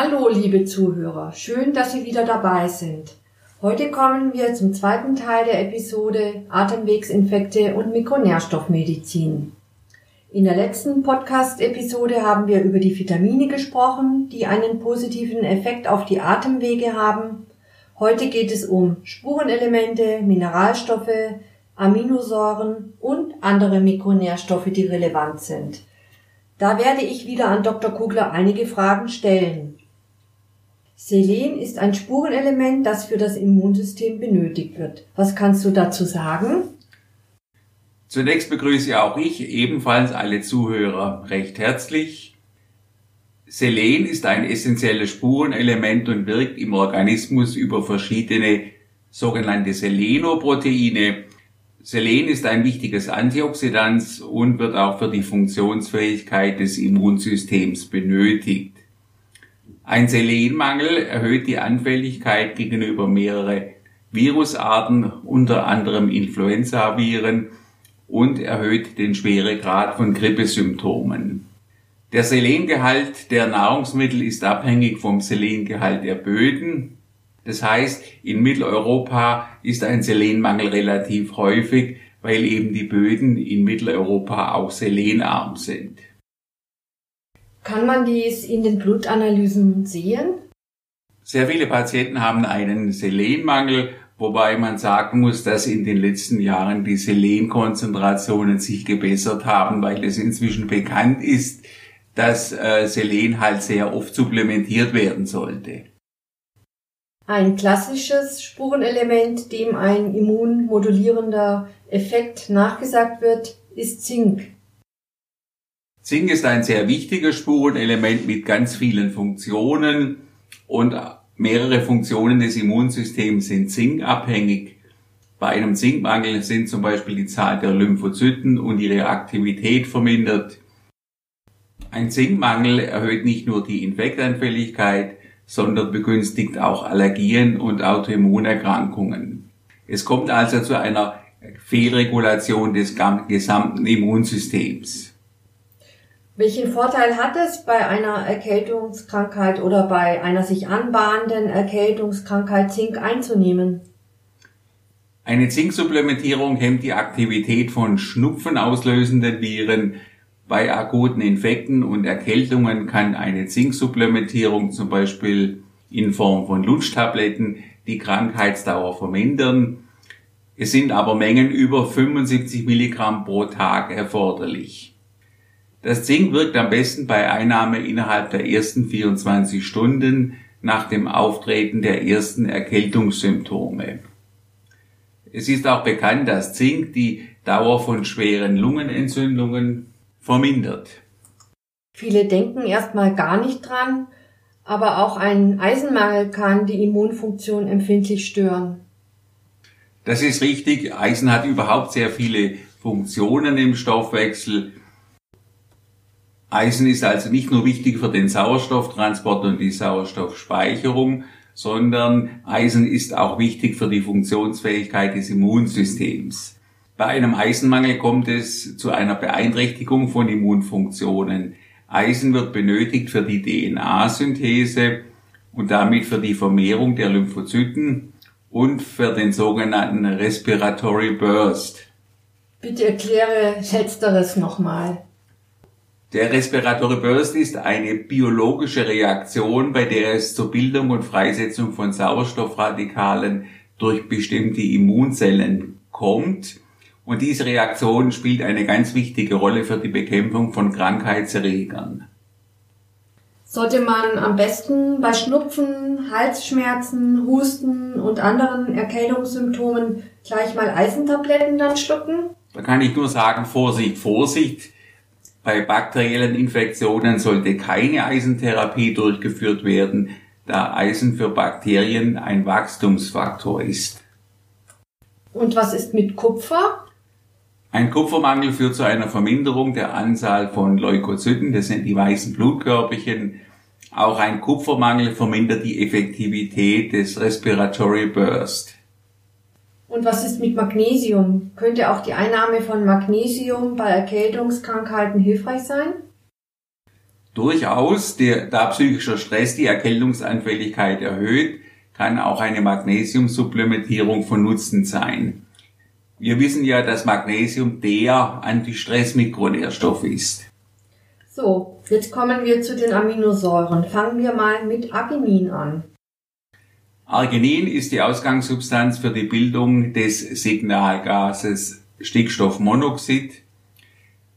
Hallo, liebe Zuhörer, schön, dass Sie wieder dabei sind. Heute kommen wir zum zweiten Teil der Episode Atemwegsinfekte und Mikronährstoffmedizin. In der letzten Podcast-Episode haben wir über die Vitamine gesprochen, die einen positiven Effekt auf die Atemwege haben. Heute geht es um Spurenelemente, Mineralstoffe, Aminosäuren und andere Mikronährstoffe, die relevant sind. Da werde ich wieder an Dr. Kugler einige Fragen stellen. Selen ist ein Spurenelement, das für das Immunsystem benötigt wird. Was kannst du dazu sagen? Zunächst begrüße auch ich ebenfalls alle Zuhörer recht herzlich. Selen ist ein essentielles Spurenelement und wirkt im Organismus über verschiedene sogenannte Selenoproteine. Selen ist ein wichtiges Antioxidant und wird auch für die Funktionsfähigkeit des Immunsystems benötigt. Ein Selenmangel erhöht die Anfälligkeit gegenüber mehrere Virusarten, unter anderem Influenzaviren und erhöht den Schweregrad von Grippesymptomen. Der Selengehalt der Nahrungsmittel ist abhängig vom Selengehalt der Böden. Das heißt, in Mitteleuropa ist ein Selenmangel relativ häufig, weil eben die Böden in Mitteleuropa auch selenarm sind. Kann man dies in den Blutanalysen sehen? Sehr viele Patienten haben einen Selenmangel, wobei man sagen muss, dass in den letzten Jahren die Selenkonzentrationen sich gebessert haben, weil es inzwischen bekannt ist, dass äh, Selen halt sehr oft supplementiert werden sollte. Ein klassisches Spurenelement, dem ein immunmodulierender Effekt nachgesagt wird, ist Zink. Zink ist ein sehr wichtiges Spurenelement mit ganz vielen Funktionen und mehrere Funktionen des Immunsystems sind zinkabhängig. Bei einem Zinkmangel sind zum Beispiel die Zahl der Lymphozyten und ihre Aktivität vermindert. Ein Zinkmangel erhöht nicht nur die Infektanfälligkeit, sondern begünstigt auch Allergien und Autoimmunerkrankungen. Es kommt also zu einer Fehlregulation des gesamten Immunsystems. Welchen Vorteil hat es bei einer Erkältungskrankheit oder bei einer sich anbahnenden Erkältungskrankheit Zink einzunehmen? Eine Zinksupplementierung hemmt die Aktivität von schnupfenauslösenden Viren. Bei akuten Infekten und Erkältungen kann eine Zinksupplementierung zum Beispiel in Form von Lutschtabletten die Krankheitsdauer vermindern. Es sind aber Mengen über 75 Milligramm pro Tag erforderlich. Das Zink wirkt am besten bei Einnahme innerhalb der ersten 24 Stunden nach dem Auftreten der ersten Erkältungssymptome. Es ist auch bekannt, dass Zink die Dauer von schweren Lungenentzündungen vermindert. Viele denken erstmal gar nicht dran, aber auch ein Eisenmangel kann die Immunfunktion empfindlich stören. Das ist richtig. Eisen hat überhaupt sehr viele Funktionen im Stoffwechsel. Eisen ist also nicht nur wichtig für den Sauerstofftransport und die Sauerstoffspeicherung, sondern Eisen ist auch wichtig für die Funktionsfähigkeit des Immunsystems. Bei einem Eisenmangel kommt es zu einer Beeinträchtigung von Immunfunktionen. Eisen wird benötigt für die DNA-Synthese und damit für die Vermehrung der Lymphozyten und für den sogenannten Respiratory Burst. Bitte erkläre letzteres nochmal. Der Respiratory Burst ist eine biologische Reaktion, bei der es zur Bildung und Freisetzung von Sauerstoffradikalen durch bestimmte Immunzellen kommt. Und diese Reaktion spielt eine ganz wichtige Rolle für die Bekämpfung von Krankheitserregern. Sollte man am besten bei Schnupfen, Halsschmerzen, Husten und anderen Erkältungssymptomen gleich mal Eisentabletten dann schlucken? Da kann ich nur sagen, Vorsicht, Vorsicht. Bei bakteriellen Infektionen sollte keine Eisentherapie durchgeführt werden, da Eisen für Bakterien ein Wachstumsfaktor ist. Und was ist mit Kupfer? Ein Kupfermangel führt zu einer Verminderung der Anzahl von Leukozyten, das sind die weißen Blutkörperchen. Auch ein Kupfermangel vermindert die Effektivität des Respiratory Burst. Und was ist mit Magnesium? Könnte auch die Einnahme von Magnesium bei Erkältungskrankheiten hilfreich sein? Durchaus, der, da psychischer Stress die Erkältungsanfälligkeit erhöht, kann auch eine Magnesiumsupplementierung von Nutzen sein. Wir wissen ja, dass Magnesium der Antistress-Mikronährstoff ist. So, jetzt kommen wir zu den Aminosäuren. Fangen wir mal mit Arginin an. Arginin ist die Ausgangssubstanz für die Bildung des Signalgases Stickstoffmonoxid.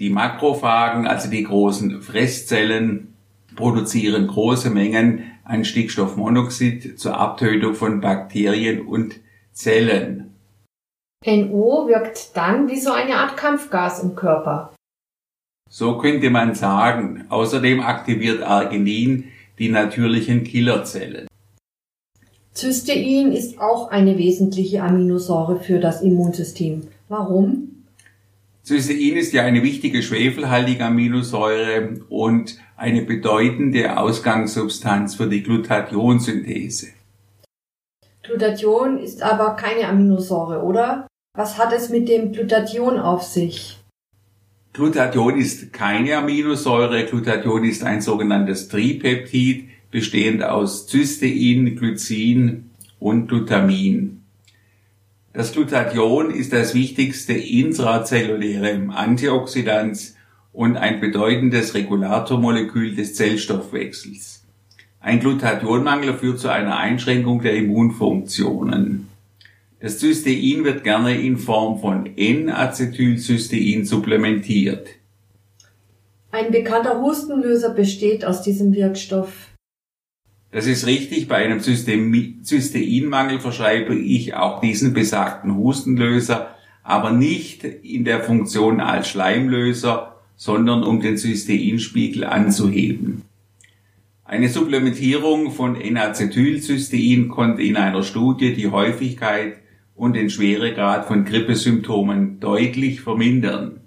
Die Makrophagen, also die großen Fresszellen, produzieren große Mengen an Stickstoffmonoxid zur Abtötung von Bakterien und Zellen. NO wirkt dann wie so eine Art Kampfgas im Körper. So könnte man sagen. Außerdem aktiviert Arginin die natürlichen Killerzellen. Cystein ist auch eine wesentliche Aminosäure für das Immunsystem. Warum? Cystein ist ja eine wichtige schwefelhaltige Aminosäure und eine bedeutende Ausgangssubstanz für die Glutationsynthese. Glutathion ist aber keine Aminosäure, oder? Was hat es mit dem Glutathion auf sich? Glutathion ist keine Aminosäure. Glutathion ist ein sogenanntes Tripeptid, bestehend aus Cystein, Glycin und Glutamin. Das Glutathion ist das wichtigste intrazelluläre Antioxidant und ein bedeutendes Regulatormolekül des Zellstoffwechsels. Ein Glutathionmangel führt zu einer Einschränkung der Immunfunktionen. Das Cystein wird gerne in Form von N-Acetylcystein supplementiert. Ein bekannter Hustenlöser besteht aus diesem Wirkstoff. Das ist richtig, bei einem Cysteinmangel verschreibe ich auch diesen besagten Hustenlöser, aber nicht in der Funktion als Schleimlöser, sondern um den Cysteinspiegel anzuheben. Eine Supplementierung von N-Acetylcystein konnte in einer Studie die Häufigkeit und den Schweregrad von Grippesymptomen deutlich vermindern.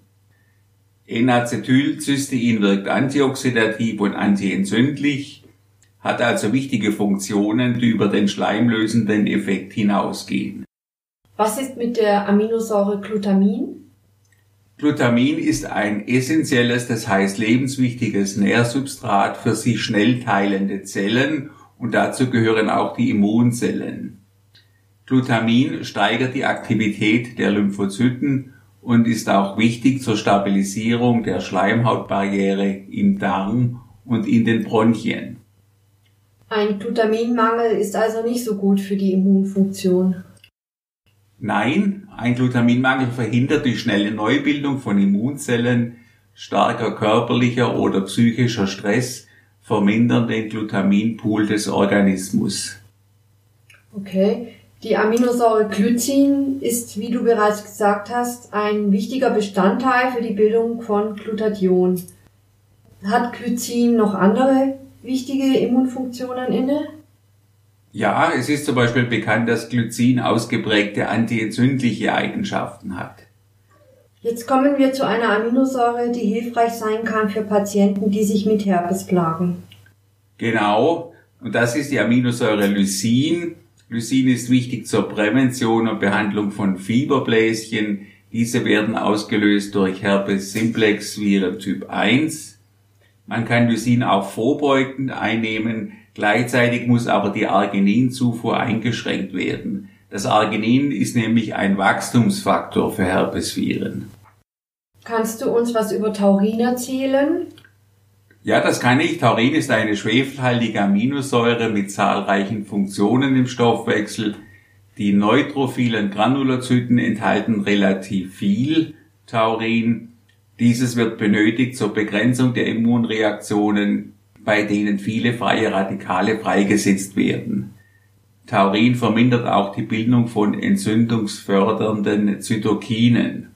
N-Acetylcystein wirkt antioxidativ und antientzündlich, hat also wichtige Funktionen, die über den schleimlösenden Effekt hinausgehen. Was ist mit der Aminosäure Glutamin? Glutamin ist ein essentielles, das heißt lebenswichtiges Nährsubstrat für sich schnell teilende Zellen und dazu gehören auch die Immunzellen. Glutamin steigert die Aktivität der Lymphozyten und ist auch wichtig zur Stabilisierung der Schleimhautbarriere im Darm und in den Bronchien. Ein Glutaminmangel ist also nicht so gut für die Immunfunktion. Nein, ein Glutaminmangel verhindert die schnelle Neubildung von Immunzellen, starker körperlicher oder psychischer Stress vermindern den Glutaminpool des Organismus. Okay, die Aminosäure Glycin ist, wie du bereits gesagt hast, ein wichtiger Bestandteil für die Bildung von Glutathion. Hat Glycin noch andere wichtige Immunfunktionen inne? Ja, es ist zum Beispiel bekannt, dass Glycin ausgeprägte antientzündliche Eigenschaften hat. Jetzt kommen wir zu einer Aminosäure, die hilfreich sein kann für Patienten, die sich mit Herpes plagen. Genau, und das ist die Aminosäure Lysin. Lysin ist wichtig zur Prävention und Behandlung von Fieberbläschen. Diese werden ausgelöst durch Herpes simplex Viren Typ 1. Man kann Lysin auch vorbeugend einnehmen. Gleichzeitig muss aber die Argininzufuhr eingeschränkt werden. Das Arginin ist nämlich ein Wachstumsfaktor für Herpesviren. Kannst du uns was über Taurin erzählen? Ja, das kann ich. Taurin ist eine schwefelhaltige Aminosäure mit zahlreichen Funktionen im Stoffwechsel. Die neutrophilen Granulozyten enthalten relativ viel Taurin. Dieses wird benötigt zur Begrenzung der Immunreaktionen, bei denen viele freie Radikale freigesetzt werden. Taurin vermindert auch die Bildung von entzündungsfördernden Zytokinen.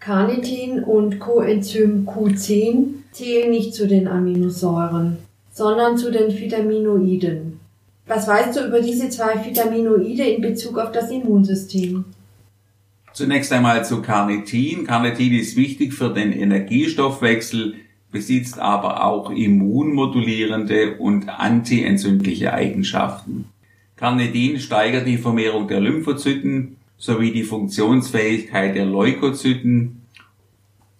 Carnitin und Coenzym Q10 zählen nicht zu den Aminosäuren, sondern zu den Vitaminoiden. Was weißt du über diese zwei Vitaminoide in Bezug auf das Immunsystem? Zunächst einmal zu Carnitin. Carnitin ist wichtig für den Energiestoffwechsel, besitzt aber auch immunmodulierende und antientzündliche Eigenschaften. Carnitin steigert die Vermehrung der Lymphozyten sowie die Funktionsfähigkeit der Leukozyten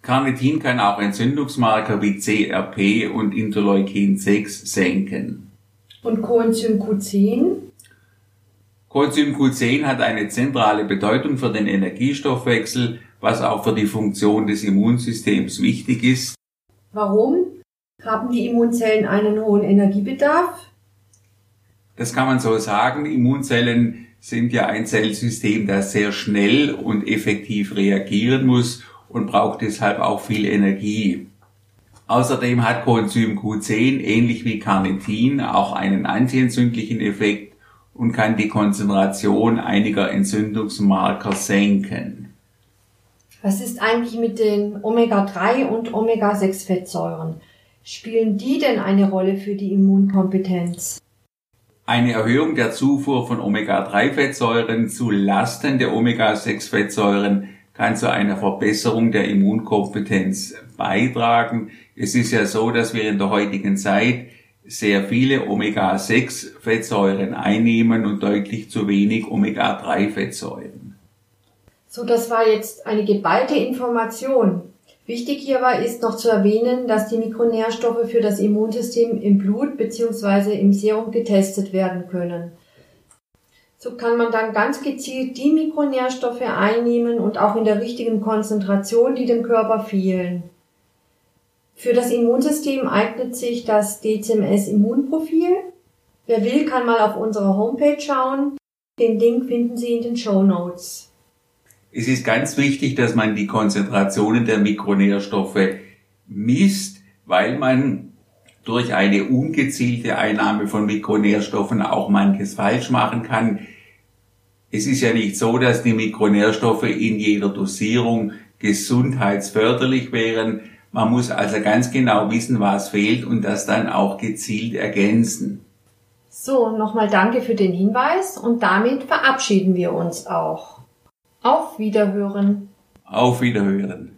Carnitin kann auch Entzündungsmarker wie CRP und Interleukin 6 senken. Und Coenzym Q10? Coenzym Q10 hat eine zentrale Bedeutung für den Energiestoffwechsel, was auch für die Funktion des Immunsystems wichtig ist. Warum? Haben die Immunzellen einen hohen Energiebedarf? Das kann man so sagen. Immunzellen sind ja ein Zellsystem, das sehr schnell und effektiv reagieren muss und braucht deshalb auch viel Energie. Außerdem hat Coenzym Q10 ähnlich wie Carnitin auch einen antientzündlichen Effekt und kann die Konzentration einiger Entzündungsmarker senken. Was ist eigentlich mit den Omega-3 und Omega-6-Fettsäuren? Spielen die denn eine Rolle für die Immunkompetenz? Eine Erhöhung der Zufuhr von Omega-3-Fettsäuren zu Lasten der Omega-6-Fettsäuren kann zu einer Verbesserung der Immunkompetenz beitragen. Es ist ja so, dass wir in der heutigen Zeit sehr viele Omega-6-Fettsäuren einnehmen und deutlich zu wenig Omega-3-Fettsäuren. So, das war jetzt eine geballte Information. Wichtig hierbei ist noch zu erwähnen, dass die Mikronährstoffe für das Immunsystem im Blut bzw. im Serum getestet werden können. So kann man dann ganz gezielt die Mikronährstoffe einnehmen und auch in der richtigen Konzentration, die dem Körper fehlen. Für das Immunsystem eignet sich das DCMS Immunprofil. Wer will, kann mal auf unserer Homepage schauen. Den Link finden Sie in den Show Notes. Es ist ganz wichtig, dass man die Konzentrationen der Mikronährstoffe misst, weil man durch eine ungezielte Einnahme von Mikronährstoffen auch manches falsch machen kann. Es ist ja nicht so, dass die Mikronährstoffe in jeder Dosierung gesundheitsförderlich wären. Man muss also ganz genau wissen, was fehlt und das dann auch gezielt ergänzen. So, nochmal danke für den Hinweis und damit verabschieden wir uns auch. Auf Wiederhören. Auf Wiederhören.